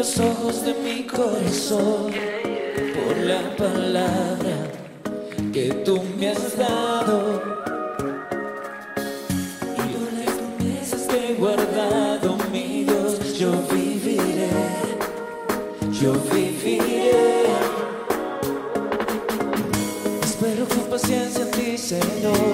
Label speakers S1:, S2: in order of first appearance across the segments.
S1: los ojos de mi corazón por la palabra que tú me has dado. Y por las promesas que he guardado, mi Dios, yo viviré, yo viviré. Espero con paciencia en ti, Señor,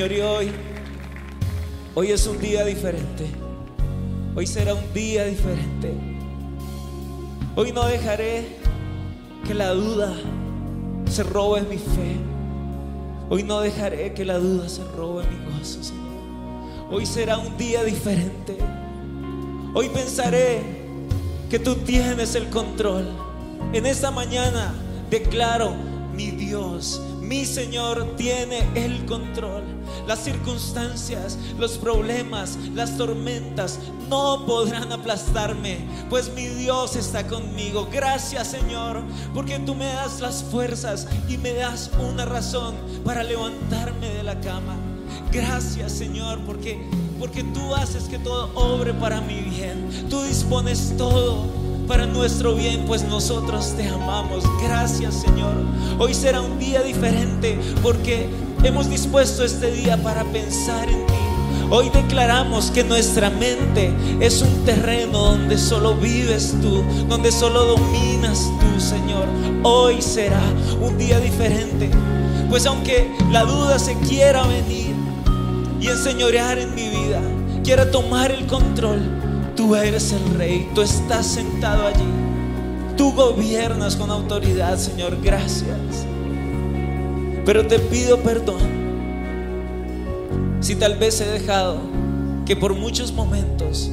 S1: Señor, y hoy, hoy es un día diferente. Hoy será un día diferente. Hoy no dejaré que la duda se robe mi fe. Hoy no dejaré que la duda se robe mi gozo, Señor. Hoy será un día diferente. Hoy pensaré que tú tienes el control. En esta mañana declaro, Mi Señor tiene el control. Las circunstancias, los problemas, las tormentas no podrán aplastarme, pues mi Dios está conmigo. Gracias Señor, porque tú me das las fuerzas y me das una razón para levantarme de la cama. Gracias Señor, porque porque tú haces que todo obre para mi bien. Tú dispones todo para nuestro bien, pues nosotros te amamos. Gracias Señor. Hoy será un día diferente porque hemos dispuesto este día para pensar en ti. Hoy declaramos que nuestra mente es un terreno donde solo vives tú, donde solo dominas tú, Señor. Hoy será un día diferente, pues aunque la duda se quiera venir y enseñorear en mi vida, quiera tomar el control, tú eres el rey, tú estás sentado allí. Tú gobiernas con autoridad, Señor, gracias. Pero te pido perdón si tal vez he dejado que por muchos momentos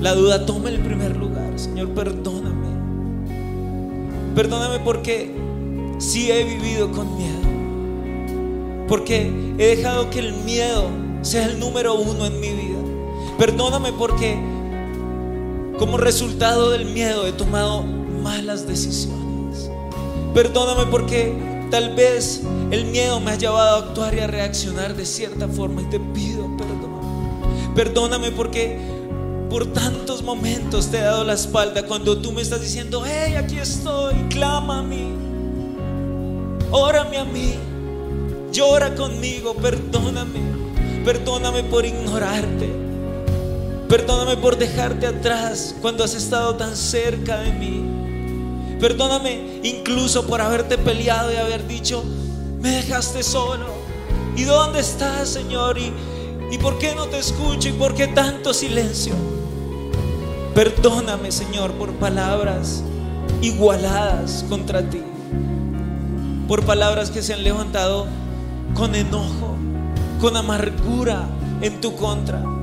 S1: la duda tome el primer lugar. Señor, perdóname. Perdóname porque si he vivido con miedo. Porque he dejado que el miedo sea el número uno en mi vida. Perdóname porque como resultado del miedo he tomado malas decisiones. Perdóname porque tal vez el miedo me ha llevado a actuar y a reaccionar de cierta forma y te pido perdón. Perdóname porque por tantos momentos te he dado la espalda cuando tú me estás diciendo, hey, aquí estoy, clama a mí, órame a mí, llora conmigo, perdóname, perdóname por ignorarte, perdóname por dejarte atrás cuando has estado tan cerca de mí, perdóname incluso por haberte peleado y haber dicho, me dejaste solo, ¿y dónde estás, Señor? ¿Y, ¿Y por qué no te escucho? ¿Y por qué tanto silencio? Perdóname, Señor, por palabras igualadas contra ti. Por palabras que se han levantado con enojo, con amargura en tu contra.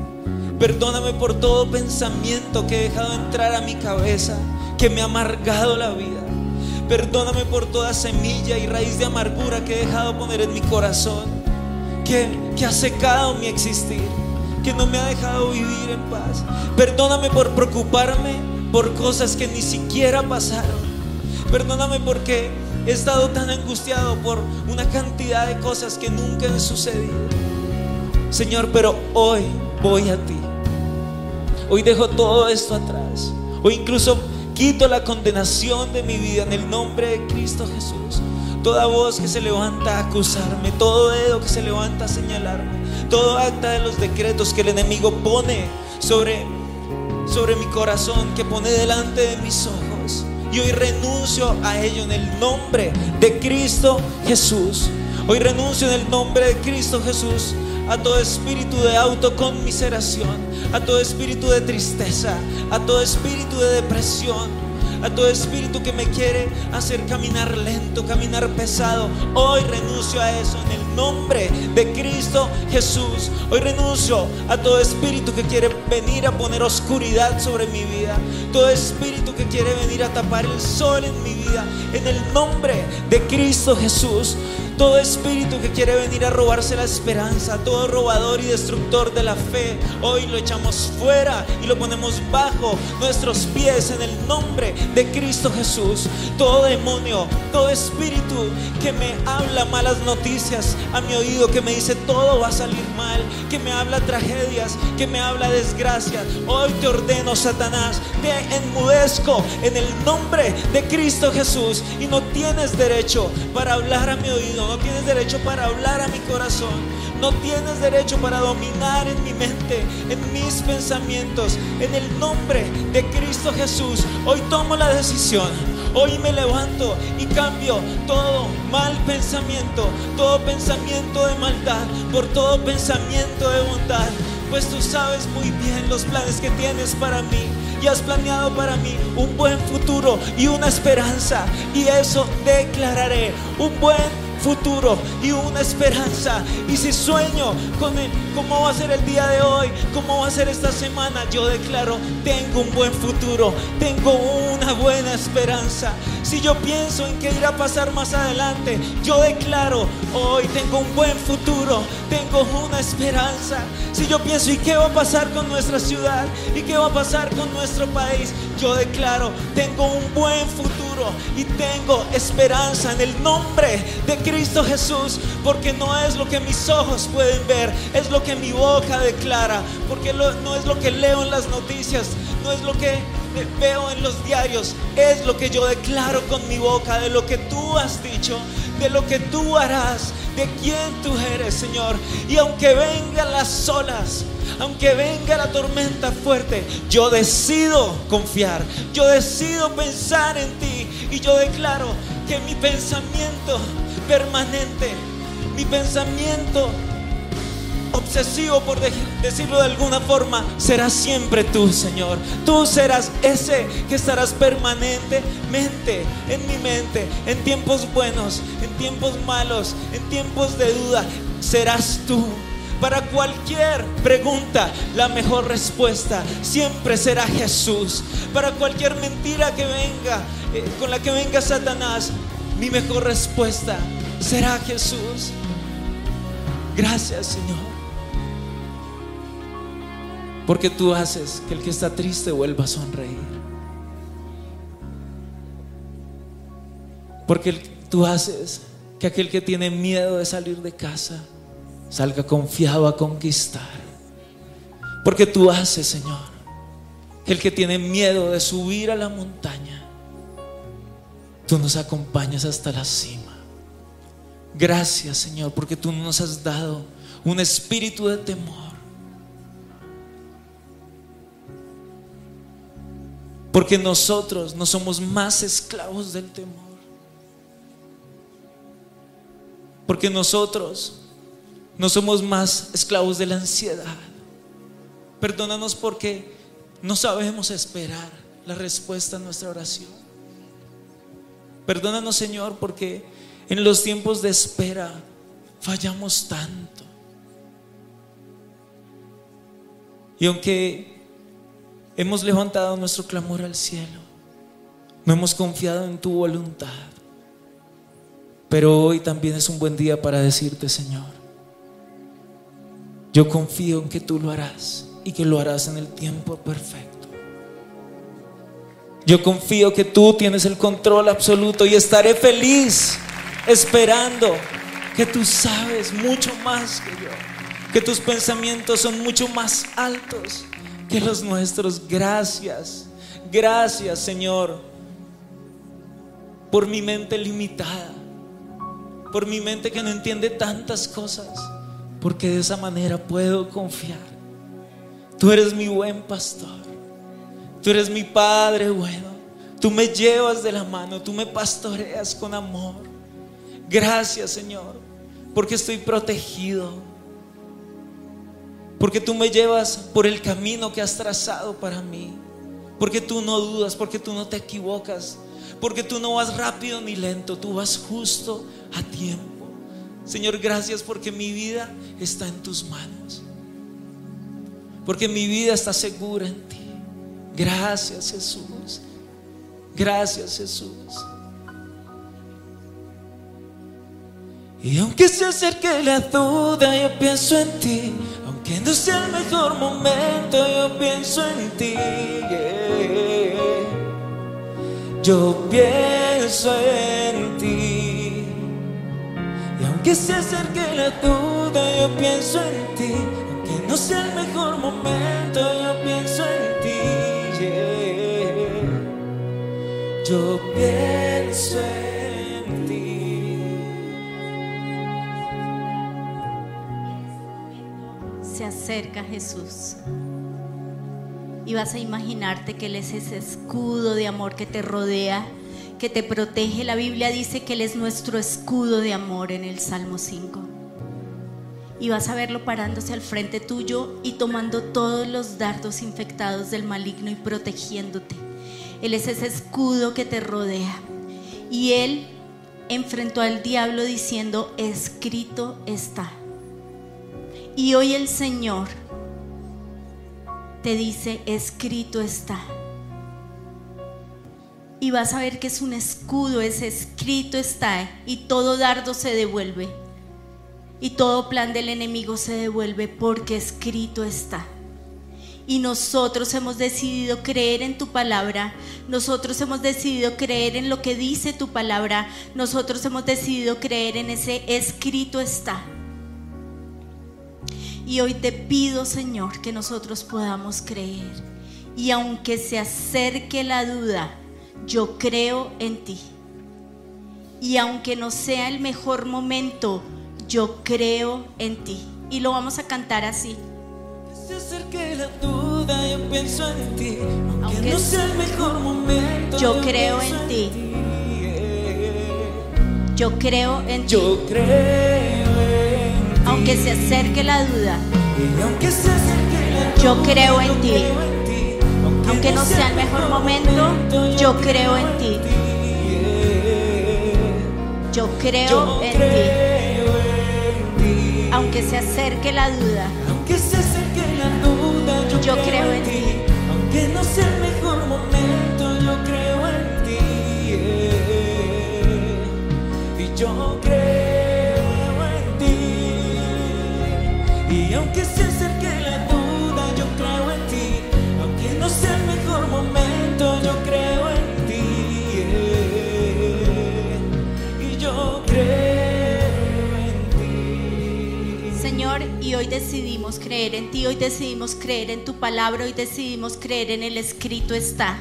S1: Perdóname por todo pensamiento que he dejado entrar a mi cabeza, que me ha amargado la vida. Perdóname por toda semilla y raíz de amargura que he dejado poner en mi corazón, que, que ha secado mi existir que no me ha dejado vivir en paz. Perdóname por preocuparme por cosas que ni siquiera pasaron. Perdóname porque he estado tan angustiado por una cantidad de cosas que nunca han sucedido. Señor, pero hoy voy a ti. Hoy dejo todo esto atrás. Hoy incluso quito la condenación de mi vida en el nombre de Cristo Jesús. Toda voz que se levanta a acusarme, todo dedo que se levanta a señalarme todo acta de los decretos que el enemigo pone sobre, sobre mi corazón, que pone delante de mis ojos. Y hoy renuncio a ello en el nombre de Cristo Jesús. Hoy renuncio en el nombre de Cristo Jesús a todo espíritu de autoconmiseración, a todo espíritu de tristeza, a todo espíritu de depresión a todo espíritu que me quiere hacer caminar lento, caminar pesado. Hoy renuncio a eso en el nombre de Cristo Jesús. Hoy renuncio a todo espíritu que quiere venir a poner oscuridad sobre mi vida. Todo espíritu que quiere venir a tapar el sol en mi vida. En el nombre de Cristo Jesús. Todo espíritu que quiere venir a robarse la esperanza, todo robador y destructor de la fe, hoy lo echamos fuera y lo ponemos bajo nuestros pies en el nombre de Cristo Jesús. Todo demonio, todo espíritu que me habla malas noticias a mi oído, que me dice todo va a salir mal, que me habla tragedias, que me habla desgracias. Hoy te ordeno, Satanás, te enmudezco en el nombre de Cristo Jesús y no tienes derecho para hablar a mi oído no tienes derecho para hablar a mi corazón, no tienes derecho para dominar en mi mente, en mis pensamientos. En el nombre de Cristo Jesús, hoy tomo la decisión. Hoy me levanto y cambio todo mal pensamiento, todo pensamiento de maldad por todo pensamiento de bondad. Pues tú sabes muy bien los planes que tienes para mí y has planeado para mí un buen futuro y una esperanza. Y eso declararé, un buen futuro y una esperanza. Y si sueño con el, cómo va a ser el día de hoy, cómo va a ser esta semana, yo declaro, tengo un buen futuro, tengo una buena esperanza. Si yo pienso en qué irá a pasar más adelante, yo declaro, hoy tengo un buen futuro, tengo una esperanza. Si yo pienso, ¿y qué va a pasar con nuestra ciudad? ¿Y qué va a pasar con nuestro país? Yo declaro, tengo un buen futuro y tengo esperanza en el nombre de Cristo Jesús, porque no es lo que mis ojos pueden ver, es lo que mi boca declara, porque no es lo que leo en las noticias, no es lo que veo en los diarios, es lo que yo declaro con mi boca, de lo que tú has dicho, de lo que tú harás, de quién tú eres, Señor. Y aunque vengan las olas, aunque venga la tormenta fuerte, yo decido confiar, yo decido pensar en ti y yo declaro que mi pensamiento permanente, mi pensamiento obsesivo, por decirlo de alguna forma, será siempre tú, Señor. Tú serás ese que estarás permanentemente en mi mente, en tiempos buenos, en tiempos malos, en tiempos de duda. Serás tú. Para cualquier pregunta, la mejor respuesta siempre será Jesús. Para cualquier mentira que venga, eh, con la que venga Satanás, mi mejor respuesta será Jesús. Gracias, Señor. Porque tú haces que el que está triste vuelva a sonreír. Porque tú haces que aquel que tiene miedo de salir de casa salga confiado a conquistar. Porque tú haces, Señor, que el que tiene miedo de subir a la montaña, tú nos acompañas hasta la cima. Gracias, Señor, porque tú nos has dado un espíritu de temor Porque nosotros no somos más esclavos del temor. Porque nosotros no somos más esclavos de la ansiedad. Perdónanos porque no sabemos esperar la respuesta a nuestra oración. Perdónanos, Señor, porque en los tiempos de espera fallamos tanto. Y aunque Hemos levantado nuestro clamor al cielo. No hemos confiado en tu voluntad. Pero hoy también es un buen día para decirte, Señor, yo confío en que tú lo harás y que lo harás en el tiempo perfecto. Yo confío que tú tienes el control absoluto y estaré feliz esperando que tú sabes mucho más que yo, que tus pensamientos son mucho más altos que los nuestros. Gracias, gracias Señor, por mi mente limitada, por mi mente que no entiende tantas cosas, porque de esa manera puedo confiar. Tú eres mi buen pastor, tú eres mi Padre bueno, tú me llevas de la mano, tú me pastoreas con amor. Gracias Señor, porque estoy protegido porque tú me llevas por el camino que has trazado para mí. Porque tú no dudas, porque tú no te equivocas. Porque tú no vas rápido ni lento, tú vas justo a tiempo. Señor, gracias porque mi vida está en tus manos. Porque mi vida está segura en ti. Gracias Jesús. Gracias Jesús. Y aunque se acerque la duda, yo pienso en ti. Que sea el mejor momento, yo pienso en ti. Yo pienso en ti. Y aunque se acerque la duda, yo pienso en ti. Aunque no sea el mejor momento, yo pienso en ti. Yo pienso en ti.
S2: Cerca Jesús. Y vas a imaginarte que Él es ese escudo de amor que te rodea, que te protege. La Biblia dice que Él es nuestro escudo de amor en el Salmo 5. Y vas a verlo parándose al frente tuyo y tomando todos los dardos infectados del maligno y protegiéndote. Él es ese escudo que te rodea. Y Él enfrentó al diablo diciendo, escrito está. Y hoy el Señor te dice, escrito está. Y vas a ver que es un escudo, es escrito está. Y todo dardo se devuelve. Y todo plan del enemigo se devuelve porque escrito está. Y nosotros hemos decidido creer en tu palabra. Nosotros hemos decidido creer en lo que dice tu palabra. Nosotros hemos decidido creer en ese escrito está. Y hoy te pido, Señor, que nosotros podamos creer. Y aunque se acerque la duda, yo creo en ti. Y aunque no sea el mejor momento, yo creo en ti. Y lo vamos a cantar así.
S1: Se acerque la duda, yo pienso en ti. Aunque, no sea el mejor momento,
S2: yo creo en ti. Yo creo en ti.
S1: Yo creo
S2: aunque se acerque la duda, yo creo en ti. Aunque no sea el mejor momento, yo creo en ti. Yo creo en ti. Aunque se acerque la duda, yo creo en ti.
S1: Aunque no sea el mejor momento, yo creo en ti. yo y
S2: hoy decidimos creer en ti, hoy decidimos creer en tu palabra, hoy decidimos creer en el escrito está.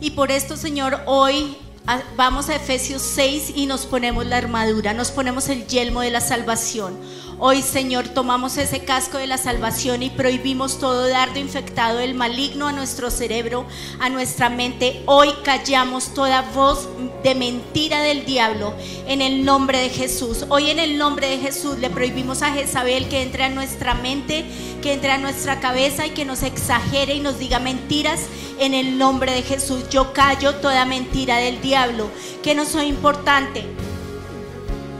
S2: Y por esto, Señor, hoy ah, vamos a Efesios 6 y nos ponemos la armadura, nos ponemos el yelmo de la salvación. Hoy, Señor, tomamos ese casco de la salvación y prohibimos todo dardo infectado del maligno a nuestro cerebro, a nuestra mente. Hoy callamos toda voz de mentira del diablo en el nombre de Jesús. Hoy en el nombre de Jesús le prohibimos a Jezabel que entre a nuestra mente, que entre a nuestra cabeza y que nos exagere y nos diga mentiras en el nombre de Jesús. Yo callo toda mentira del diablo, que no soy importante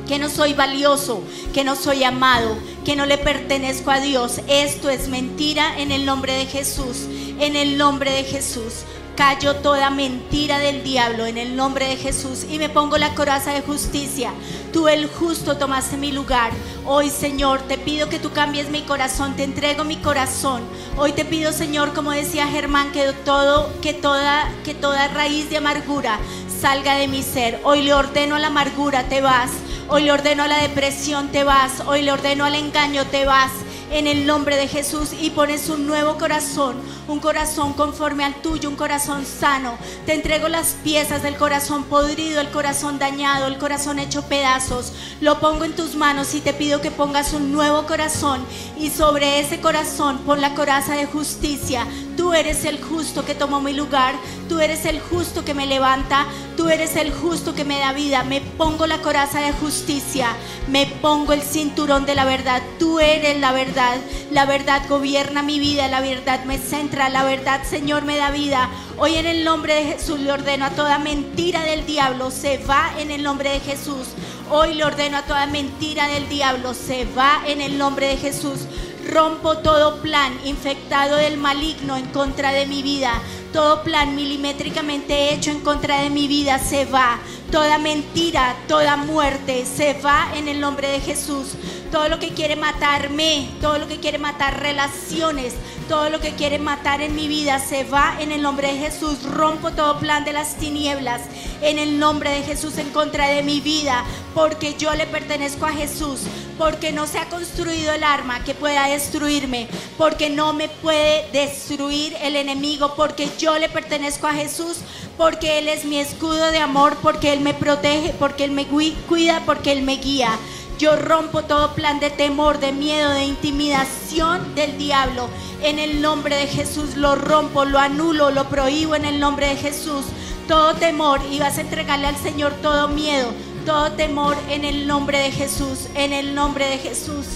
S2: que no soy valioso, que no soy amado, que no le pertenezco a Dios. Esto es mentira en el nombre de Jesús, en el nombre de Jesús. Callo toda mentira del diablo en el nombre de Jesús y me pongo la coraza de justicia. Tú el justo tomaste mi lugar. Hoy Señor te pido que tú cambies mi corazón, te entrego mi corazón. Hoy te pido Señor, como decía Germán, que todo, que toda, que toda raíz de amargura salga de mi ser. Hoy le ordeno a la amargura, te vas. Hoy le ordeno a la depresión, te vas. Hoy le ordeno al engaño, te vas. En el nombre de Jesús y pones un nuevo corazón, un corazón conforme al tuyo, un corazón sano. Te entrego las piezas del corazón podrido, el corazón dañado, el corazón hecho pedazos. Lo pongo en tus manos y te pido que pongas un nuevo corazón y sobre ese corazón pon la coraza de justicia. Tú eres el justo que tomó mi lugar, tú eres el justo que me levanta, tú eres el justo que me da vida. Me pongo la coraza de justicia, me pongo el cinturón de la verdad. Tú eres la verdad, la verdad gobierna mi vida, la verdad me centra, la verdad Señor me da vida. Hoy en el nombre de Jesús le ordeno a toda mentira del diablo, se va en el nombre de Jesús. Hoy le ordeno a toda mentira del diablo, se va en el nombre de Jesús. Rompo todo plan infectado del maligno en contra de mi vida. Todo plan milimétricamente hecho en contra de mi vida se va. Toda mentira, toda muerte se va en el nombre de Jesús. Todo lo que quiere matarme, todo lo que quiere matar relaciones, todo lo que quiere matar en mi vida se va en el nombre de Jesús. Rompo todo plan de las tinieblas en el nombre de Jesús en contra de mi vida, porque yo le pertenezco a Jesús, porque no se ha construido el arma que pueda destruirme, porque no me puede destruir el enemigo, porque yo le pertenezco a Jesús, porque Él es mi escudo de amor, porque Él me protege, porque Él me cuida, porque Él me guía. Yo rompo todo plan de temor, de miedo, de intimidación del diablo. En el nombre de Jesús lo rompo, lo anulo, lo prohíbo en el nombre de Jesús. Todo temor y vas a entregarle al Señor todo miedo, todo temor en el nombre de Jesús, en el nombre de Jesús.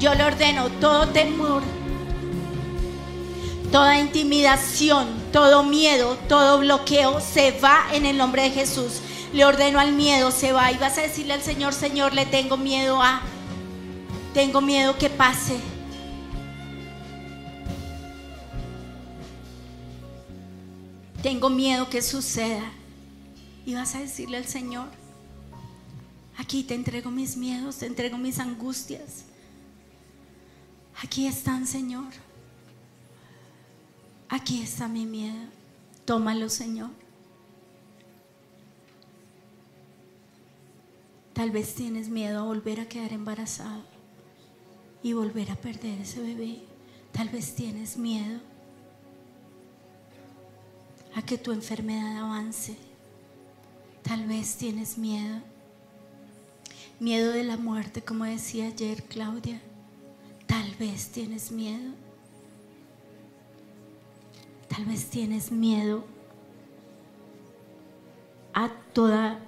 S2: Yo le ordeno todo temor, toda intimidación, todo miedo, todo bloqueo se va en el nombre de Jesús. Le ordeno al miedo, se va y vas a decirle al Señor, Señor, le tengo miedo a, tengo miedo que pase. Tengo miedo que suceda. Y vas a decirle al Señor, aquí te entrego mis miedos, te entrego mis angustias. Aquí están, Señor. Aquí está mi miedo. Tómalo, Señor. Tal vez tienes miedo a volver a quedar embarazado y volver a perder ese bebé. Tal vez tienes miedo a que tu enfermedad avance. Tal vez tienes miedo. Miedo de la muerte, como decía ayer Claudia. Tal vez tienes miedo. Tal vez tienes miedo a toda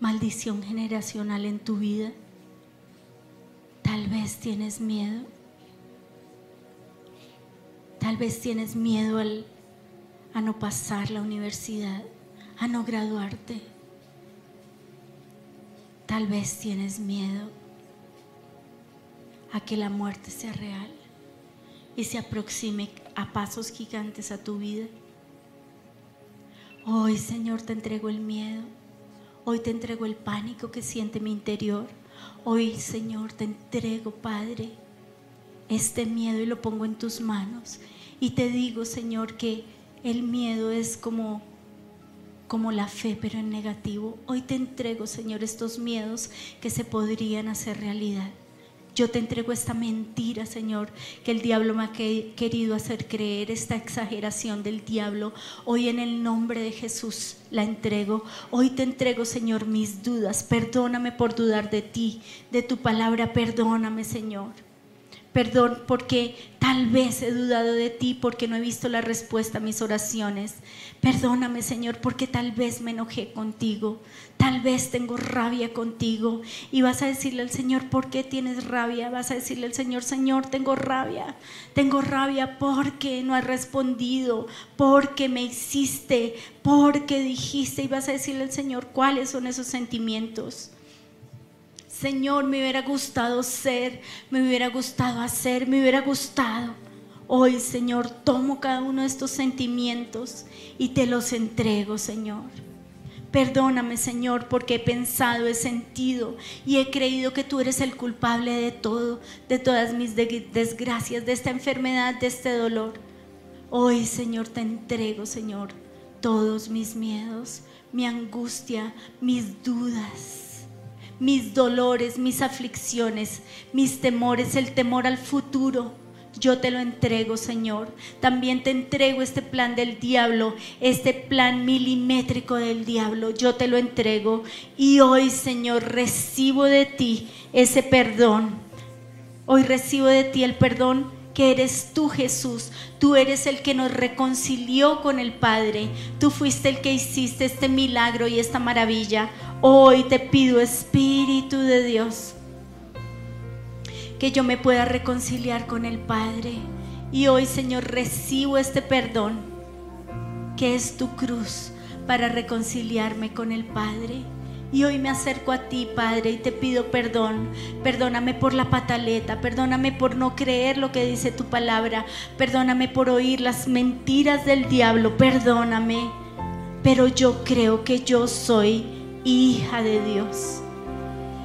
S2: maldición generacional en tu vida. Tal vez tienes miedo. Tal vez tienes miedo al, a no pasar la universidad, a no graduarte. Tal vez tienes miedo a que la muerte sea real y se aproxime a pasos gigantes a tu vida. Hoy, Señor, te entrego el miedo. Hoy te entrego el pánico que siente mi interior. Hoy, Señor, te entrego, Padre, este miedo y lo pongo en tus manos. Y te digo, Señor, que el miedo es como como la fe, pero en negativo. Hoy te entrego, Señor, estos miedos que se podrían hacer realidad. Yo te entrego esta mentira, Señor, que el diablo me ha querido hacer creer, esta exageración del diablo. Hoy en el nombre de Jesús la entrego. Hoy te entrego, Señor, mis dudas. Perdóname por dudar de ti, de tu palabra. Perdóname, Señor. Perdón porque tal vez he dudado de ti, porque no he visto la respuesta a mis oraciones. Perdóname, Señor, porque tal vez me enojé contigo. Tal vez tengo rabia contigo. Y vas a decirle al Señor, ¿por qué tienes rabia? Vas a decirle al Señor, Señor, tengo rabia. Tengo rabia porque no has respondido, porque me hiciste, porque dijiste. Y vas a decirle al Señor, ¿cuáles son esos sentimientos? Señor, me hubiera gustado ser, me hubiera gustado hacer, me hubiera gustado. Hoy, Señor, tomo cada uno de estos sentimientos y te los entrego, Señor. Perdóname, Señor, porque he pensado, he sentido y he creído que tú eres el culpable de todo, de todas mis desgracias, de esta enfermedad, de este dolor. Hoy, Señor, te entrego, Señor, todos mis miedos, mi angustia, mis dudas mis dolores, mis aflicciones, mis temores, el temor al futuro. Yo te lo entrego, Señor. También te entrego este plan del diablo, este plan milimétrico del diablo. Yo te lo entrego. Y hoy, Señor, recibo de ti ese perdón. Hoy recibo de ti el perdón que eres tú Jesús. Tú eres el que nos reconcilió con el Padre. Tú fuiste el que hiciste este milagro y esta maravilla. Hoy te pido, Espíritu de Dios, que yo me pueda reconciliar con el Padre. Y hoy, Señor, recibo este perdón, que es tu cruz, para reconciliarme con el Padre. Y hoy me acerco a ti, Padre, y te pido perdón. Perdóname por la pataleta, perdóname por no creer lo que dice tu palabra, perdóname por oír las mentiras del diablo, perdóname. Pero yo creo que yo soy hija de Dios.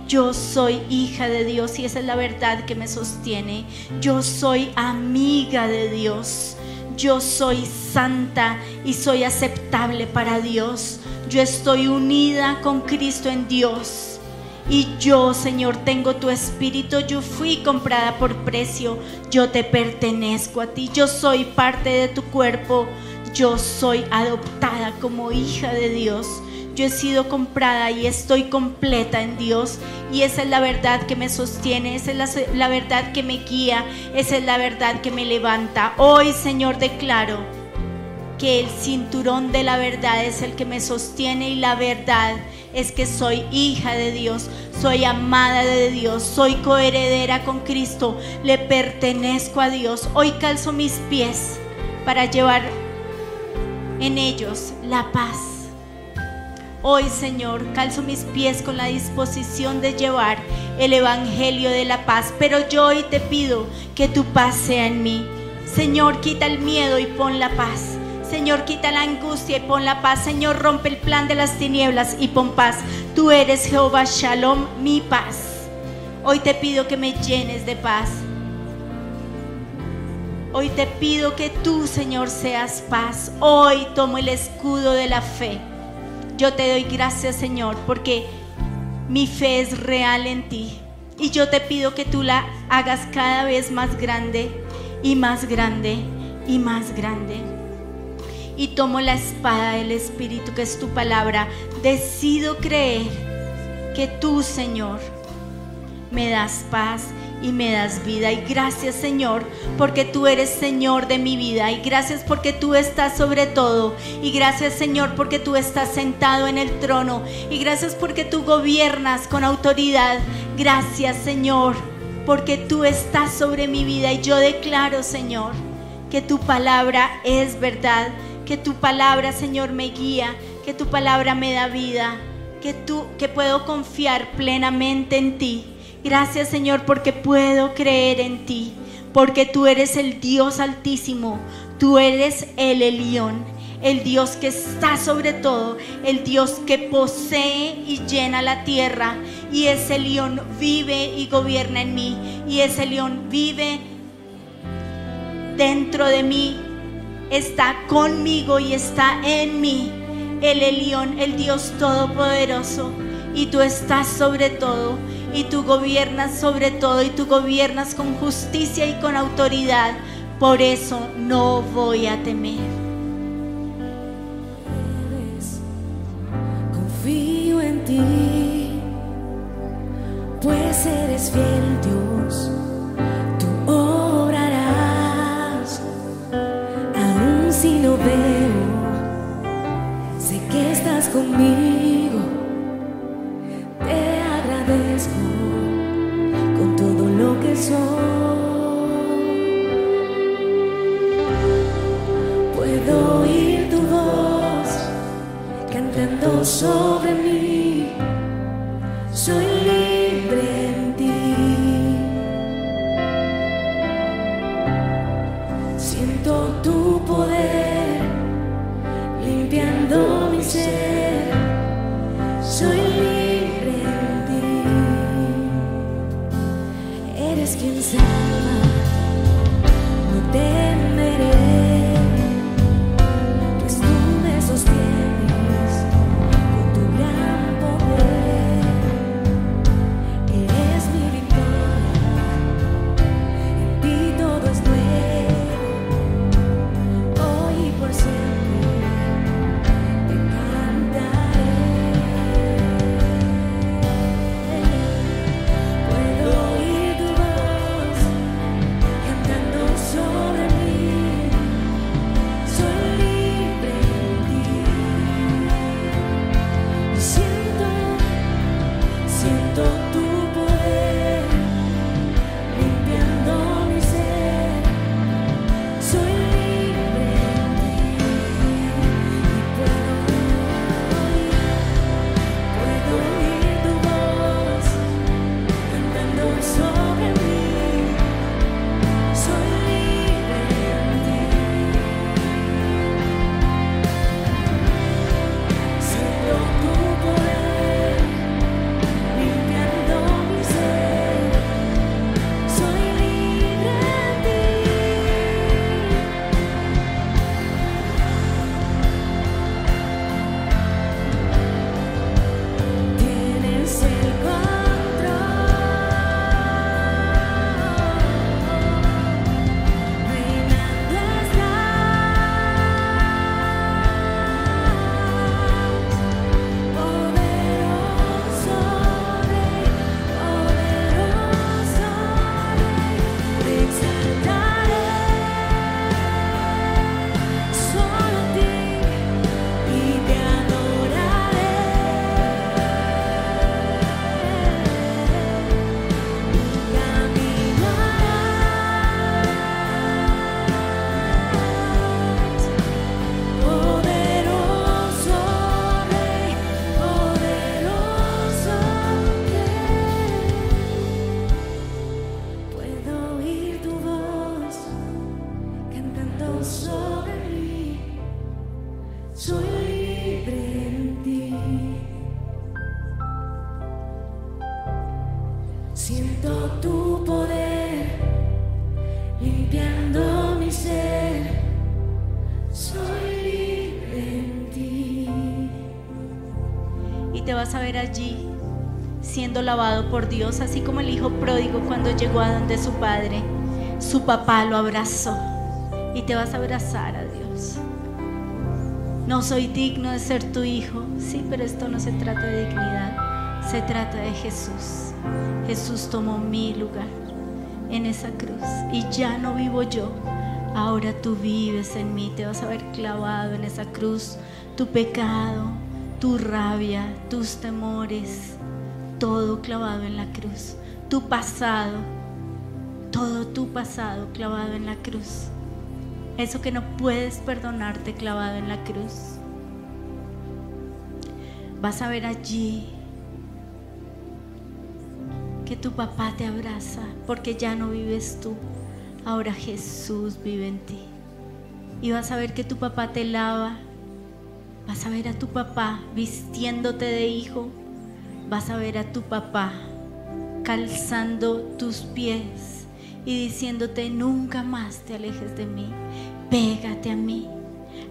S2: Yo soy hija de Dios y esa es la verdad que me sostiene. Yo soy amiga de Dios. Yo soy santa y soy aceptable para Dios. Yo estoy unida con Cristo en Dios. Y yo, Señor, tengo tu espíritu. Yo fui comprada por precio. Yo te pertenezco a ti. Yo soy parte de tu cuerpo. Yo soy adoptada como hija de Dios. Yo he sido comprada y estoy completa en Dios. Y esa es la verdad que me sostiene, esa es la, verdad que me guía, esa es la verdad que me levanta. Hoy, Señor, declaro que el cinturón de la verdad es el que me sostiene y la verdad es que soy hija de Dios, soy amada de Dios, soy coheredera con Cristo, le pertenezco a Dios. Hoy calzo mis pies para llevar en ellos la paz. Hoy, Señor, calzo mis pies con la disposición de llevar el Evangelio de la paz, pero yo hoy te pido que tu paz sea en mí. Señor, quita el miedo y pon la paz. Señor, quita la angustia y pon la paz. Señor, rompe el plan de las tinieblas y pon paz. Tú eres Jehová Shalom, mi paz. Hoy te pido que me llenes de paz. Hoy te pido que tú, Señor, seas paz. Hoy tomo el escudo de la fe. Yo te doy gracias, Señor, porque mi fe es real en ti. Y yo te pido que tú la hagas cada vez más grande y más grande y más grande y tomo la espada del Espíritu, que es tu palabra. Decido creer que tú, Señor, me das paz y me das vida. Y gracias Señor porque tú eres Señor de mi vida. Y gracias porque tú estás sobre todo. Y gracias Señor porque tú estás sentado en el trono. Y gracias porque tú gobiernas con autoridad. Gracias Señor porque tú estás sobre mi vida. Y yo declaro Señor que tu palabra es verdad que tu palabra, Señor, me guía, que tu palabra me da vida, que tú que puedo confiar plenamente en ti. Gracias, Señor, porque puedo creer en ti, porque tú eres el Dios altísimo, tú eres el Elión, el Dios que está sobre todo, el Dios que posee y llena la tierra. Y ese león vive y gobierna en mí. Y ese león vive dentro de mí, está conmigo y está en mí. El Elión, el Dios Todopoderoso. Y tú estás sobre todo. Y tú gobiernas sobre todo. Y tú gobiernas con justicia y con autoridad. Por eso no voy a temer.
S3: Confío en ti, pues eres fiel Dios. Conmigo. Te agradezco con todo lo que soy. Puedo oír tu voz cantando sobre mí. Soy libre y te
S2: vas a ver allí siendo lavado por Dios, así como el hijo pródigo cuando llegó a donde su padre, su papá lo abrazó y te vas a abrazar a Dios. No soy digno de ser tu hijo, sí, pero esto no se trata de dignidad, se trata de Jesús. Jesús tomó mi lugar en esa cruz y ya no vivo yo. Ahora tú vives en mí, te vas a ver clavado en esa cruz, tu pecado, tu rabia, tus temores, todo clavado en la cruz, tu pasado, todo tu pasado clavado en la cruz. Eso que no puedes perdonarte clavado en la cruz. Vas a ver allí que tu papá te abraza porque ya no vives tú. Ahora Jesús vive en ti. Y vas a ver que tu papá te lava Vas a ver a tu papá vistiéndote de hijo. Vas a ver a tu papá calzando tus pies y diciéndote nunca más te alejes de mí. Pégate a mí.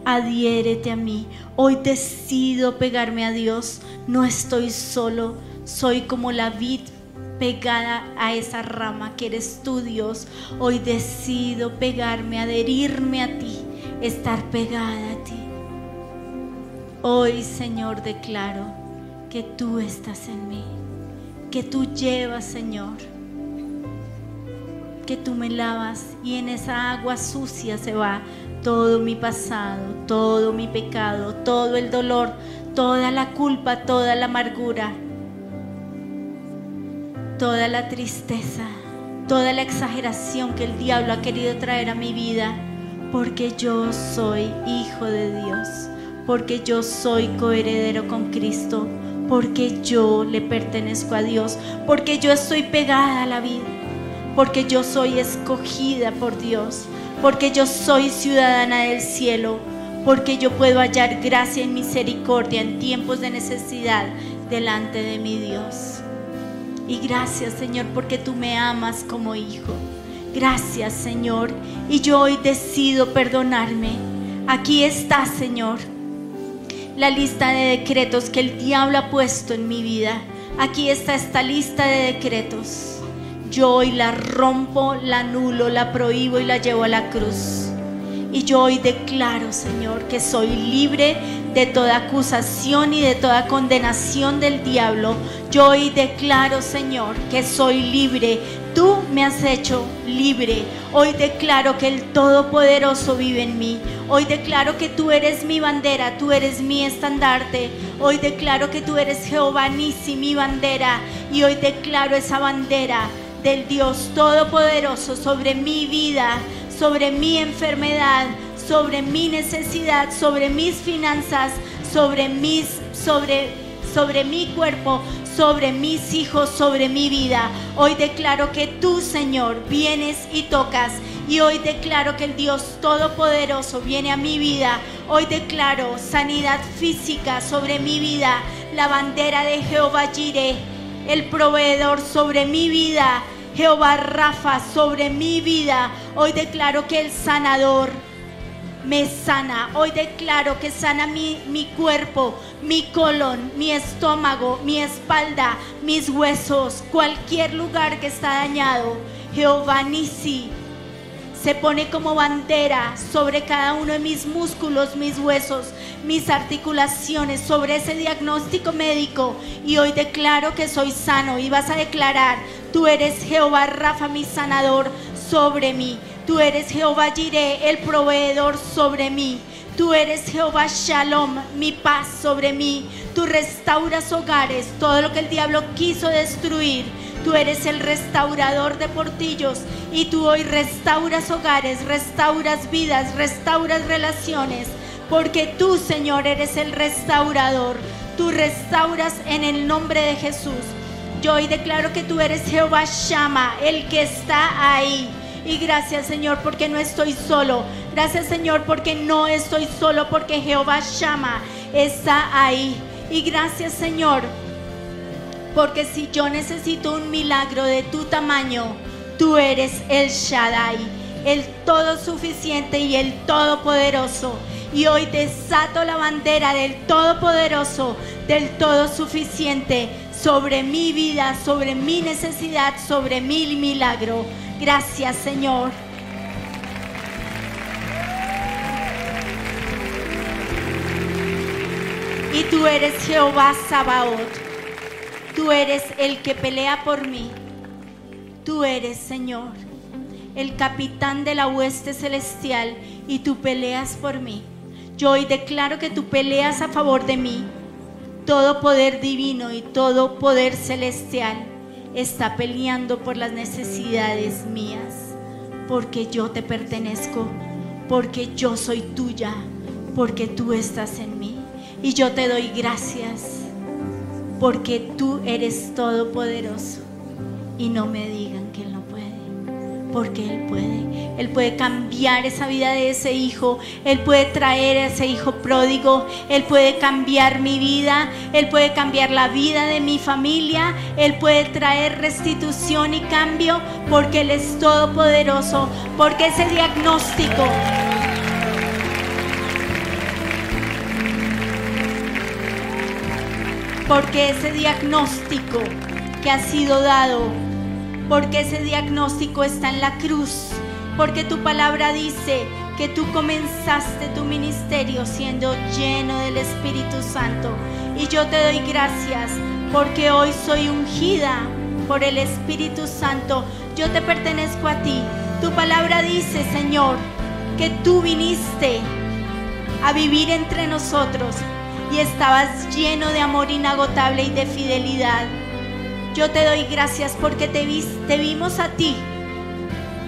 S2: Adhiérete a mí. Hoy decido pegarme a Dios. No estoy solo. Soy como la vid pegada a esa rama que eres tú, Dios. Hoy decido pegarme, adherirme a ti, estar pegada a ti. Hoy, Señor, declaro que tú estás en mí, que tú llevas, Señor, que tú me lavas y en esa agua sucia se va todo mi pasado, todo mi pecado, todo el dolor, toda la culpa, toda la amargura, toda la tristeza, toda la exageración que el diablo ha querido traer a mi vida, porque yo soy hijo de Dios, porque yo soy coheredero con Cristo, porque yo le pertenezco a Dios, porque yo estoy pegada a la vida, porque yo soy escogida por Dios, porque yo soy ciudadana del cielo, porque yo puedo hallar gracia y misericordia en tiempos de necesidad delante de mi Dios. Y gracias Señor porque tú me amas como hijo. Gracias Señor. Y yo hoy decido perdonarme. Aquí está Señor la lista de decretos que el diablo ha puesto en mi vida. Aquí está esta lista de decretos. Yo hoy la rompo, la anulo, la prohíbo y la llevo a la cruz. Y yo hoy declaro, Señor, que soy libre de toda acusación y de toda condenación del diablo. Yo hoy declaro, Señor, que soy libre. Tú me has hecho libre. Hoy declaro que el Todopoderoso vive en mí. Hoy declaro que tú eres mi bandera, tú eres mi estandarte. Hoy declaro que tú eres Jehová Nisi, mi bandera. Y hoy declaro esa bandera del Dios Todopoderoso sobre mi vida, sobre mi enfermedad, sobre mi necesidad, sobre mis finanzas, sobre mis sobre sobre mi cuerpo, sobre mis hijos, sobre mi vida. Hoy declaro que tú, Señor, vienes y tocas. Y hoy declaro que el Dios Todopoderoso viene a mi vida. Hoy declaro sanidad física sobre mi vida. La bandera de Jehová Jireh, el proveedor sobre mi vida. Jehová Rafa sobre mi vida. Hoy declaro que el sanador me sana. Hoy declaro que sana mi, mi, cuerpo, mi colon, mi estómago, mi espalda, mis huesos, cualquier lugar que está dañado. Jehová Nisi se pone como bandera sobre cada uno de mis músculos, mis huesos, mis articulaciones, sobre ese diagnóstico médico. Y hoy declaro que soy sano y vas a declarar, tú eres Jehová Rafa, mi sanador, sobre mí. Tú eres Jehová Jireh, el proveedor sobre mí. Tú eres Jehová Shalom, mi paz sobre mí. Tú restauras hogares, todo lo que el diablo quiso destruir. Tú eres el restaurador de portillos y tú hoy restauras hogares, restauras vidas, restauras relaciones, porque tú, Señor, eres el restaurador. Tú restauras en el nombre de Jesús. Yo hoy declaro que tú eres Jehová Shama, el que está ahí. Y gracias Señor porque no estoy solo. Gracias Señor porque no estoy solo porque Jehová Shama está ahí. Y gracias Señor porque si yo necesito un milagro de tu tamaño, tú eres el Shaddai, el todo suficiente y el todopoderoso. Y hoy desato la bandera del todopoderoso, del todo suficiente sobre mi vida, sobre mi necesidad, sobre mi milagro. Gracias Señor. Y tú eres Jehová Sabaoth. Tú eres el que pelea por mí. Tú eres, Señor, el capitán de la hueste celestial y tú peleas por mí. Yo hoy declaro que tú peleas a favor de mí. Todo poder divino y todo poder celestial está peleando por las necesidades mías, porque yo te pertenezco, porque yo soy tuya, porque tú estás en mí. Y yo te doy gracias, porque tú eres todopoderoso. Y no me digan que no porque Él puede. Él puede cambiar esa vida de ese hijo. Él puede traer a ese hijo pródigo. Él puede cambiar mi vida. Él puede cambiar la vida de mi familia. Él puede traer restitución y cambio porque Él es todopoderoso. Porque ese diagnóstico porque ese diagnóstico que ha sido dado, porque ese diagnóstico está en la cruz, porque tu palabra dice que tú comenzaste tu ministerio siendo lleno del Espíritu Santo. Y yo te doy gracias porque hoy soy ungida por el Espíritu Santo. Yo te pertenezco a ti. Tu palabra dice, Señor, que tú viniste a vivir entre nosotros y estabas lleno de amor inagotable y de fidelidad. Yo te doy gracias porque te, vimos a ti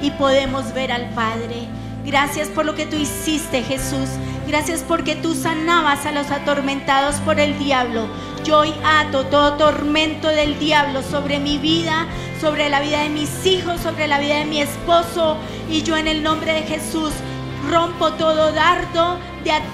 S2: y podemos ver al Padre. Gracias por lo que tú hiciste, Jesús. Gracias porque tú sanabas a los atormentados por el diablo. Yo hoy ato todo tormento del diablo sobre mi vida, sobre la vida de mis hijos, sobre la vida de mi esposo. Y yo en el nombre de Jesús rompo todo dardo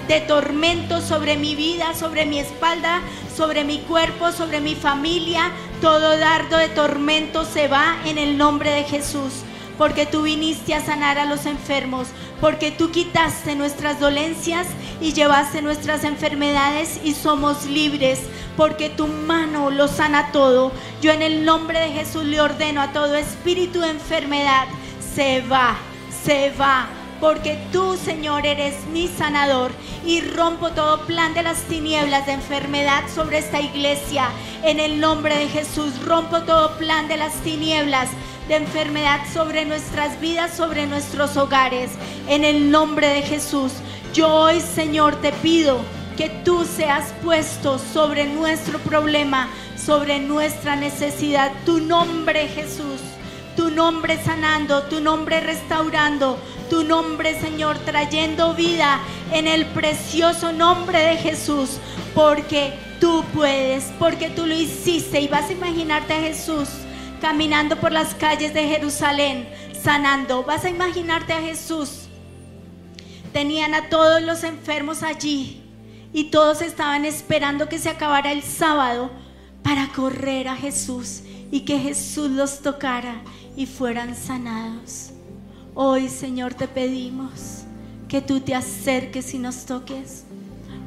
S2: de, tormento sobre mi vida, sobre mi espalda, sobre mi cuerpo, sobre mi familia. Todo dardo de tormento se va en el nombre de Jesús. Porque tú viniste a sanar a los enfermos, porque tú quitaste nuestras dolencias y llevaste nuestras enfermedades y somos libres, porque tu mano lo sana todo. Yo en el nombre de Jesús le ordeno a todo espíritu de enfermedad, se va, se va porque tú, Señor, eres mi sanador y rompo todo plan de las tinieblas de enfermedad sobre esta iglesia. En el nombre de Jesús, rompo todo plan de las tinieblas de enfermedad sobre nuestras vidas, sobre nuestros hogares. En el nombre de Jesús, yo hoy, Señor, te pido que tú seas puesto sobre nuestro problema, sobre nuestra necesidad. Tu nombre, Jesús. Tu nombre sanando, tu nombre restaurando, tu nombre, Señor, trayendo vida en el precioso nombre de Jesús, porque tú puedes, porque tú lo hiciste y vas a imaginarte a Jesús caminando por las calles de Jerusalén, sanando. Vas a imaginarte a Jesús. Tenían a todos los enfermos allí y todos estaban esperando que se acabara el sábado para correr a Jesús y que Jesús los tocara y fueran sanados. Hoy, Señor, te pedimos que tú te acerques y nos toques.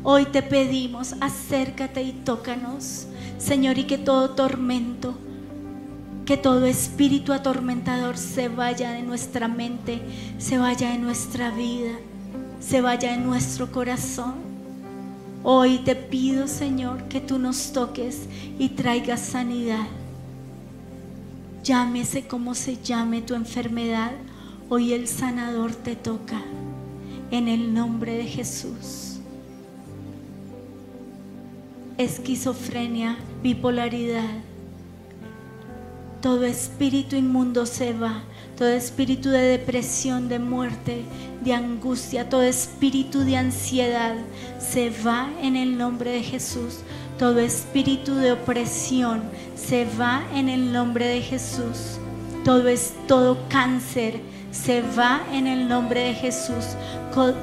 S2: Hoy te pedimos, acércate y tócanos, Señor, y que todo tormento, que todo espíritu atormentador se vaya de nuestra mente, se vaya de nuestra vida, se vaya de nuestro corazón. Hoy te pido, Señor, que tú nos toques y traigas sanidad. Llámese como se llame tu enfermedad, hoy el sanador te toca en el nombre de Jesús. Esquizofrenia, bipolaridad, todo espíritu inmundo se va, todo espíritu de depresión, de muerte, de angustia, todo espíritu de ansiedad se va en el nombre de Jesús. Todo espíritu de opresión se va en el nombre de Jesús. Todo es todo cáncer se va en el nombre de Jesús.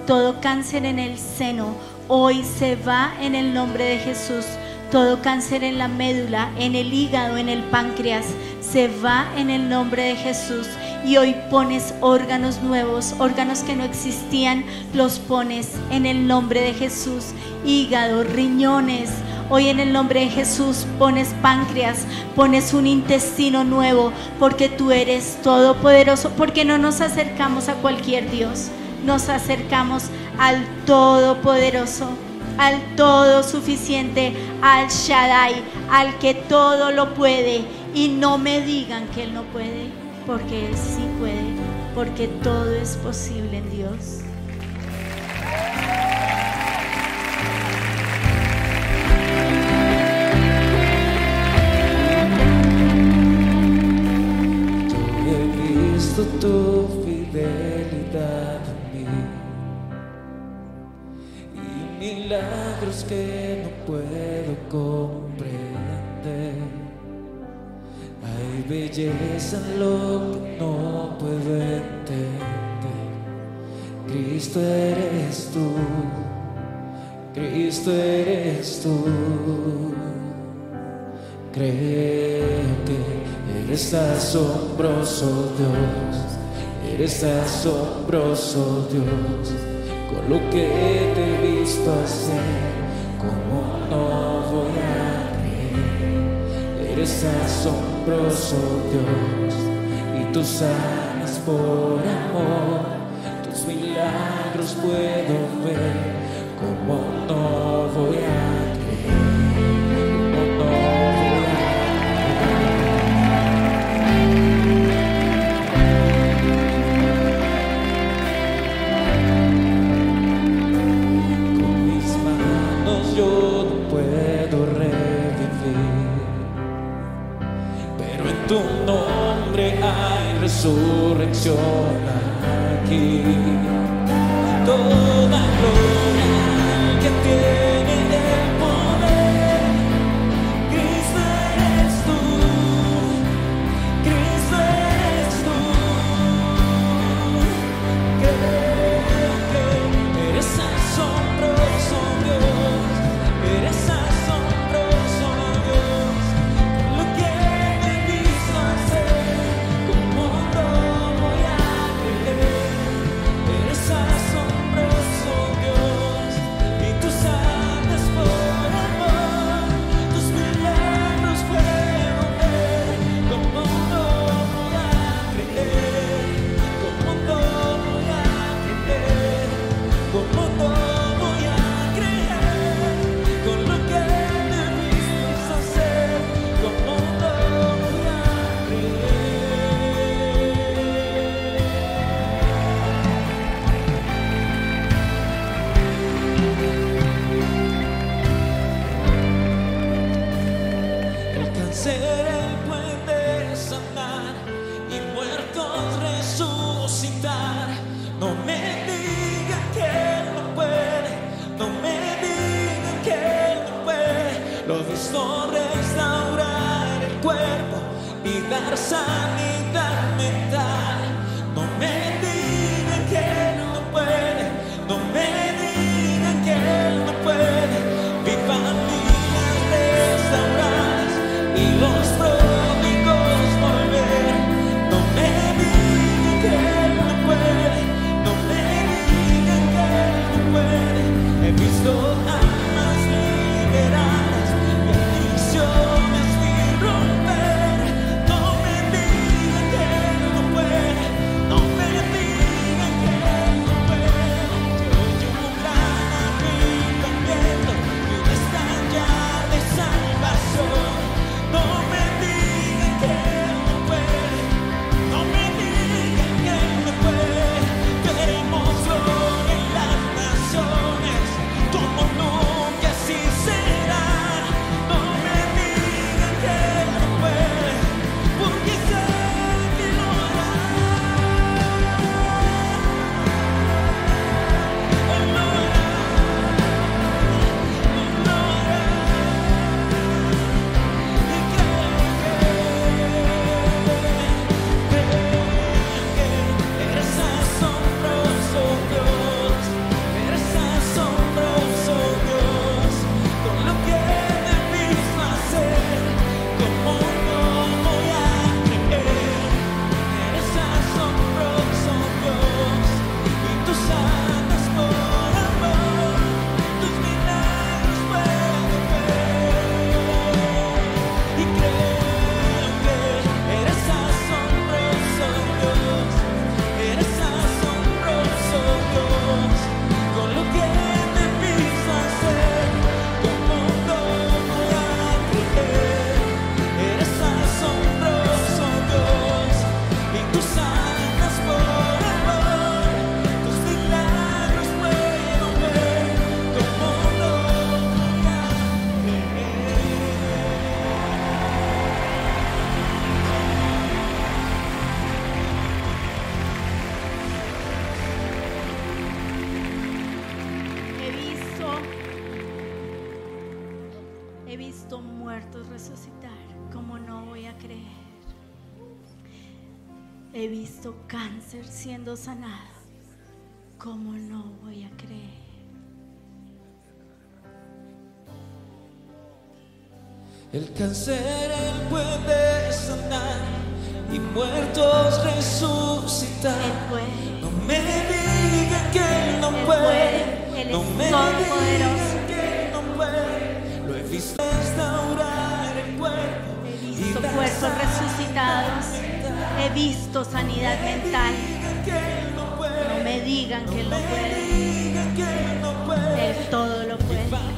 S2: Todo cáncer en el seno hoy se va en el nombre de Jesús. Todo cáncer en la médula, en el hígado, en el páncreas, se va en el nombre de Jesús. Y hoy pones órganos nuevos, órganos que no existían, los pones en el nombre de Jesús. Hígado, riñones, Hoy en el nombre de Jesús pones páncreas, pones un intestino nuevo, porque tú eres todopoderoso, porque no nos acercamos a cualquier Dios, nos acercamos al todopoderoso, al todo suficiente, al Shaddai, al que todo lo puede. Y no me digan que Él no puede, porque Él sí puede, porque todo es posible en Dios.
S1: tu fidelidad en mí y milagros que no puedo comprender. Hay belleza en lo que no puedo entender. Cristo eres tú, Cristo eres tú. Creo que Eres asombroso Dios, eres asombroso Dios, con lo que te he visto hacer, como no voy a creer. Eres asombroso Dios, y tú sanas por amor, tus milagros puedo ver, como no voy a creer. He visto cáncer
S2: siendo sanado. ¿Cómo no voy a creer?
S1: El cáncer él puede sanar y muertos resucitar.
S2: Él puede.
S1: No me digan que él no
S2: Él
S1: puede.
S2: puede. Él
S1: no me digan que él no puede. Lo he visto restaurar el cuerpo.
S2: He visto cuerpos resucitados. He visto sanidad mental.
S1: No
S2: me digan que no puede.
S1: Él
S2: todo lo puede.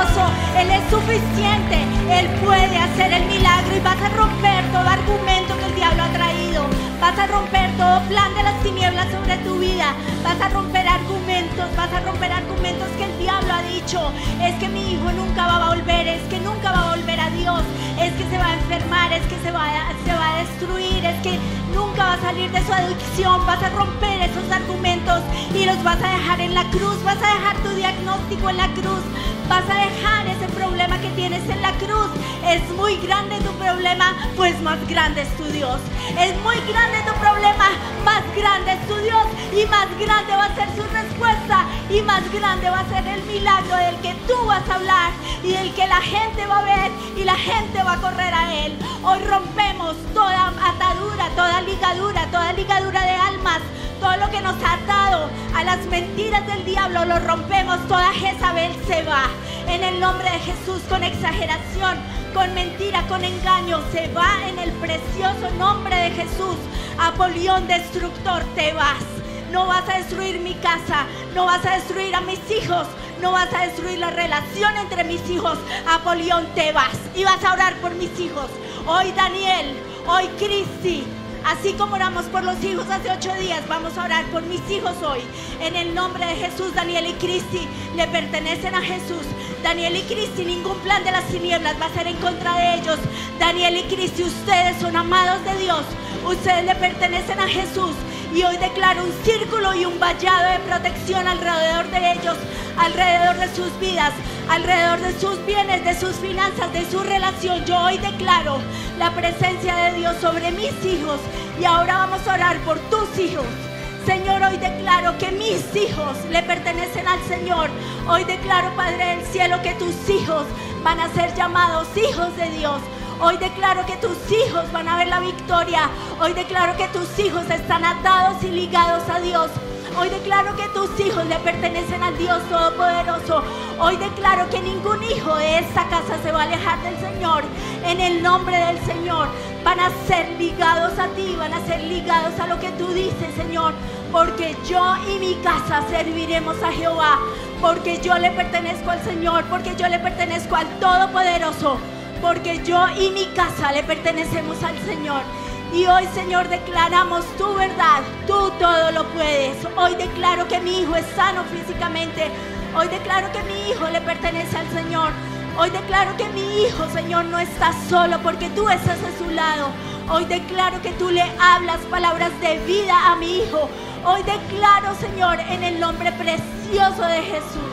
S2: Todopoderoso, Él es suficiente, Él puede hacer el milagro y vas a romper todo argumento que el diablo ha traído, vas a romper todo plan de las tinieblas sobre tu vida, vas a romper argumentos, vas a romper argumentos que el diablo ha dicho, es que mi hijo nunca va a volver, es que nunca va a volver a Dios, es que se va a enfermar, es que se va a, se va a destruir, es que nunca va a salir de su adicción, vas a romper esos argumentos y los vas a dejar en la cruz, vas a dejar tu diagnóstico en la cruz, vas a dejar problema que tienes en la cruz. Es muy grande tu problema, pues más grande es tu Dios. Es muy grande tu problema, más grande es tu Dios y más grande va a ser su respuesta y más grande va a ser el milagro del que tú vas a hablar y del que la gente va a ver y la gente va a correr a él. Hoy rompemos toda atadura, toda ligadura, toda ligadura de almas, todo lo que nos ha atado a las mentiras del diablo, lo rompemos, toda Jezabel se va. En el nombre de Jesús, con exageración, con mentira, con engaño, se va en el precioso nombre de Jesús. Apolión destructor, te vas. No vas a destruir mi casa, no vas a destruir a mis hijos, no vas a destruir la relación entre mis hijos. Apolión, te vas y vas a orar por mis hijos. Hoy Daniel, hoy Cristi, Así como oramos por los hijos hace ocho días, vamos a orar por mis hijos hoy. En el nombre de Jesús, Daniel y Cristi le pertenecen a Jesús. Daniel y Cristi, ningún plan de las tinieblas va a ser en contra de ellos. Daniel y Cristi, ustedes son amados de Dios. Ustedes le pertenecen a Jesús. Y hoy declaro un círculo y un vallado de protección alrededor de ellos, alrededor de sus vidas, alrededor de sus bienes, de sus finanzas, de su relación. Yo hoy declaro la presencia de Dios sobre mis hijos. Y ahora vamos a orar por tus hijos. Señor, hoy declaro que mis hijos le pertenecen al Señor. Hoy declaro, Padre del Cielo, que tus hijos van a ser llamados hijos de Dios. Hoy declaro que tus hijos van a ver la victoria. Hoy declaro que tus hijos están atados y ligados a Dios. Hoy declaro que tus hijos le pertenecen al Dios Todopoderoso. Hoy declaro que ningún hijo de esta casa se va a alejar del Señor. En el nombre del Señor van a ser ligados a ti, van a ser ligados a lo que tú dices, Señor. Porque yo y mi casa serviremos a Jehová. Porque yo le pertenezco al Señor. Porque yo le pertenezco al Todopoderoso. Porque yo y mi casa le pertenecemos al Señor. Y hoy, Señor, declaramos tu verdad. Tú todo lo puedes. Hoy declaro que mi hijo es sano físicamente. Hoy declaro que mi hijo le pertenece al Señor. Hoy declaro que mi hijo, Señor, no está solo porque tú estás a su lado. Hoy declaro que tú le hablas palabras de vida a mi hijo. Hoy declaro, Señor, en el nombre precioso de Jesús.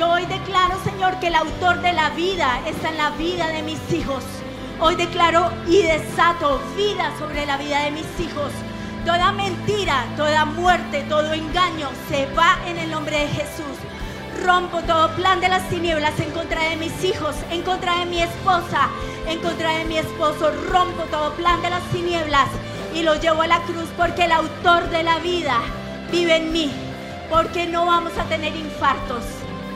S2: Yo hoy declaro, Señor, que el autor de la vida está en la vida de mis hijos. Hoy declaro y desato vida sobre la vida de mis hijos. Toda mentira, toda muerte, todo engaño se va en el nombre de Jesús. Rompo todo plan de las tinieblas en contra de mis hijos, en contra de mi esposa, en contra de mi esposo. Rompo todo plan de las tinieblas y lo llevo a la cruz porque el autor de la vida vive en mí. porque no vamos a tener infartos,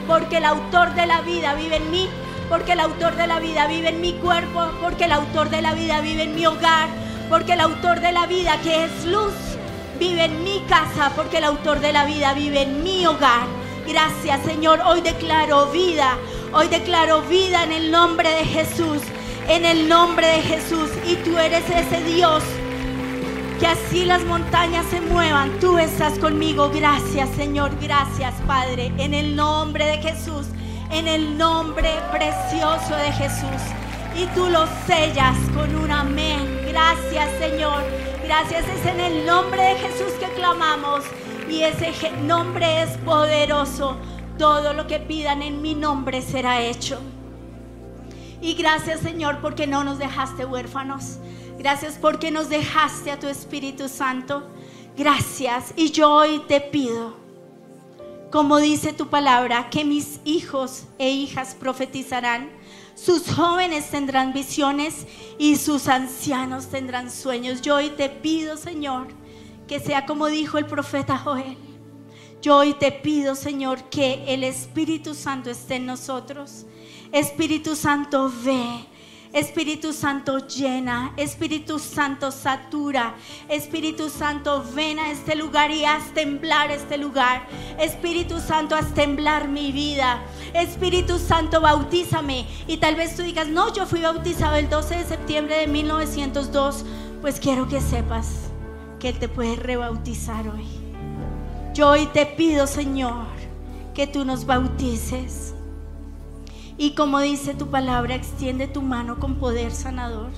S2: porque el autor de la vida vive en mí, porque el autor de la vida vive en mi cuerpo, porque el autor de la vida vive en mi hogar, porque el autor de la vida que es luz vive en mi casa, porque el autor de la vida vive en mi hogar. Gracias Señor, hoy declaro vida, hoy declaro vida en el nombre de Jesús, en el nombre de Jesús. Y tú eres ese Dios que así las montañas se muevan. Tú estás conmigo. Gracias, Señor. Gracias, Padre. En el nombre de Jesús. En el nombre precioso de Jesús. Y tú lo sellas con un amén. Gracias, Señor. Gracias. Es en el nombre de Jesús que clamamos. Y ese nombre es poderoso. Todo lo que pidan en mi nombre será hecho. Y gracias, Señor, porque no nos dejaste huérfanos. Gracias porque nos dejaste a tu Espíritu Santo. Gracias. Y yo hoy te pido, como dice tu palabra, que mis hijos e hijas profetizarán. Sus jóvenes tendrán visiones y sus ancianos tendrán sueños. Yo hoy te pido, Señor, que sea como dijo el profeta Joel. Yo hoy te pido, Señor, que el Espíritu Santo esté en nosotros. Espíritu Santo, ve Espíritu Santo llena, Espíritu Santo satura, Espíritu Santo ven a este lugar y haz temblar este lugar. Espíritu Santo haz temblar mi vida. Espíritu Santo bautízame. Y tal vez tú digas, no, yo fui bautizado el 12 de septiembre de 1902. Pues quiero que sepas que Él te puede rebautizar hoy. Yo hoy te pido, Señor, que tú nos bautices. Y como dice tu palabra, extiende tu mano con poder sanador.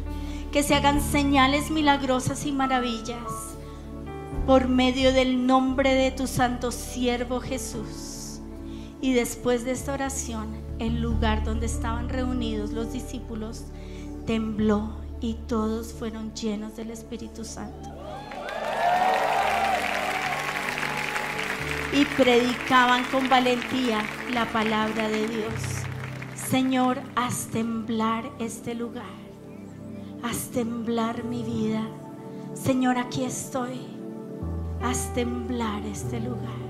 S2: Que se hagan señales milagrosas y maravillas por medio del nombre de tu santo siervo Jesús. Y después de esta oración, el lugar donde estaban reunidos los discípulos tembló y todos fueron llenos del Espíritu Santo. Y predicaban con valentía la palabra de Dios. Señor, haz temblar este lugar. Haz temblar mi vida. Señor, aquí estoy. Haz temblar este lugar.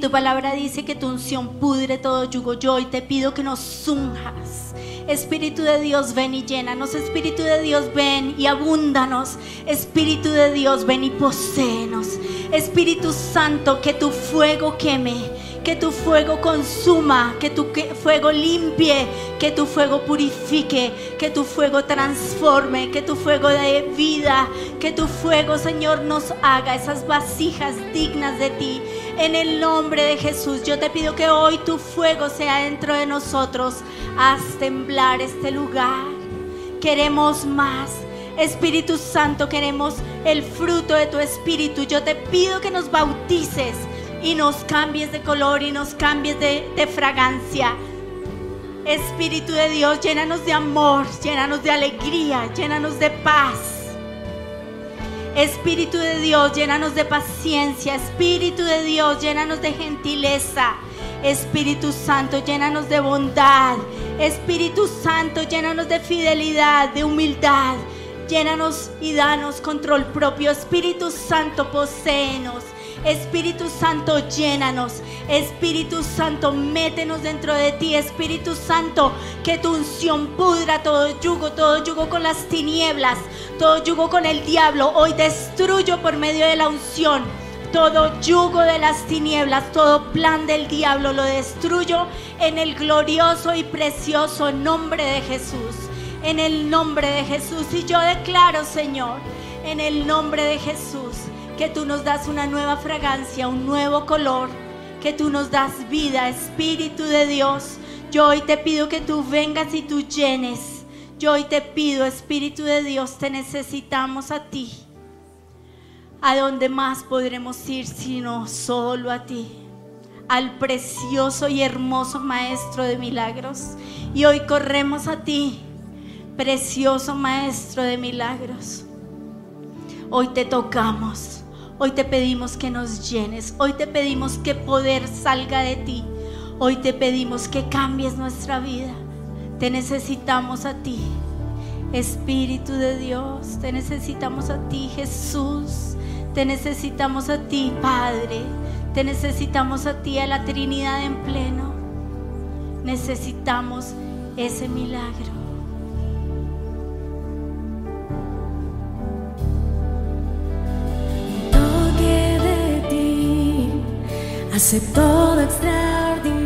S2: Tu palabra dice que tu unción pudre todo yugo. Yo hoy te pido que nos unjas. Espíritu de Dios, ven y llénanos. Espíritu de Dios, ven y abúndanos. Espíritu de Dios, ven y poséenos. Espíritu Santo, que tu fuego queme que tu fuego consuma, que tu fuego limpie, que tu fuego purifique, que tu fuego transforme, que tu fuego de vida, que tu fuego, Señor, nos haga esas vasijas dignas de ti. En el nombre de Jesús, yo te pido que hoy tu fuego sea dentro de nosotros. Haz temblar este lugar. Queremos más. Espíritu Santo, queremos el fruto de tu Espíritu. Yo te pido que nos bautices y nos cambies de color y nos cambies de, fragancia. Espíritu de Dios, llénanos de amor, llénanos de alegría, llénanos de paz. Espíritu de Dios, llénanos de paciencia. Espíritu de Dios, llénanos de gentileza. Espíritu Santo, llénanos de bondad. Espíritu Santo, llénanos de fidelidad, de humildad. Llénanos y danos control propio. Espíritu Santo, poséenos. Espíritu Santo, llénanos. Espíritu Santo, métenos dentro de ti. Espíritu Santo, que tu unción pudra todo yugo, todo yugo con las tinieblas, todo yugo con el diablo. Hoy destruyo por medio de la unción todo yugo de las tinieblas, todo plan del diablo lo destruyo en el glorioso y precioso nombre de Jesús. En el nombre de Jesús. Y yo declaro, Señor, en el nombre de Jesús, que tú nos das una nueva fragancia, un nuevo color, que tú nos das vida, Espíritu de Dios. Yo hoy te pido que tú vengas y tú llenes. Yo hoy te pido, Espíritu de Dios, te necesitamos a ti. ¿A dónde más podremos ir sino solo a ti? Al precioso y hermoso Maestro de milagros. Y hoy corremos a ti, precioso Maestro de milagros. Hoy te tocamos. Hoy te pedimos que nos llenes. Hoy te pedimos que poder salga de ti. Hoy te pedimos que cambies nuestra vida. Te necesitamos a ti. Espíritu de Dios, te necesitamos a ti, Jesús. Te necesitamos a ti, Padre. Te necesitamos a ti, a la Trinidad en pleno. Necesitamos ese milagro.
S3: Hace todo extraordinario.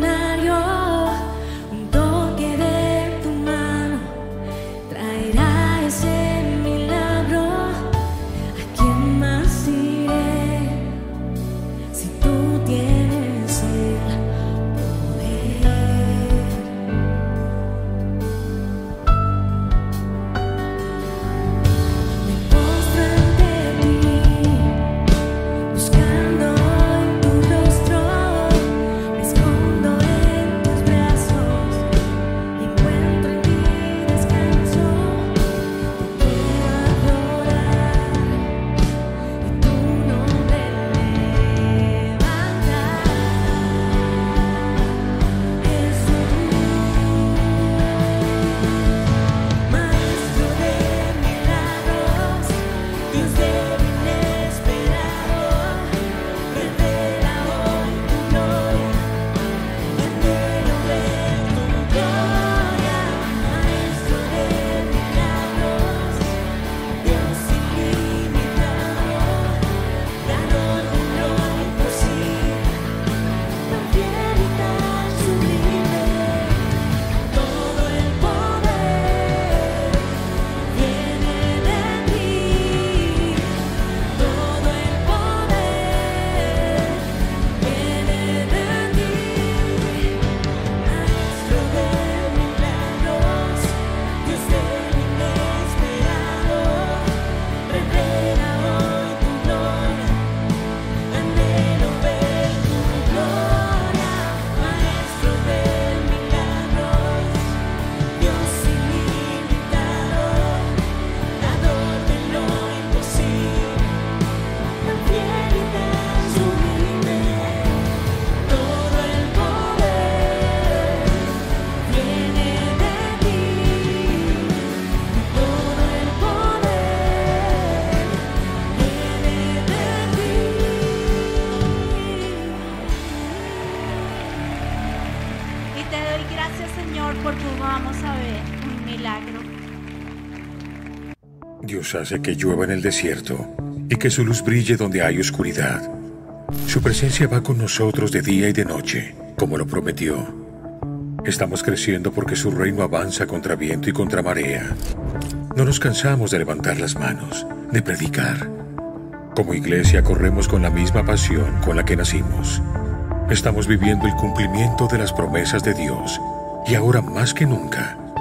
S4: Hace que llueva en el desierto y que su luz brille donde hay oscuridad. Su presencia va con nosotros de día y de noche, como lo prometió. Estamos creciendo porque su reino avanza contra viento y contra marea. No nos cansamos de levantar las manos, de predicar. Como iglesia corremos con la misma pasión con la que nacimos. Estamos viviendo el cumplimiento de las promesas de Dios y ahora más que nunca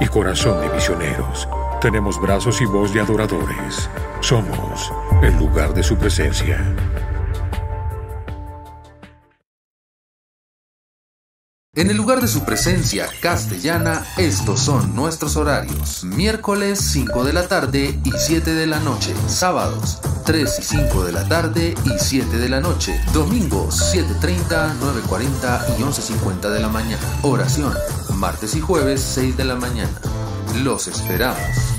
S4: y corazón de misioneros. Tenemos brazos y voz de adoradores. Somos el lugar de su presencia.
S5: En el lugar de su presencia castellana, estos son nuestros horarios. Miércoles 5 de la tarde y 7 de la noche. Sábados 3 y 5 de la tarde y 7 de la noche. Domingos 7.30, 9.40 y 11.50 de la mañana. Oración. Martes y jueves 6 de la mañana. Los esperamos.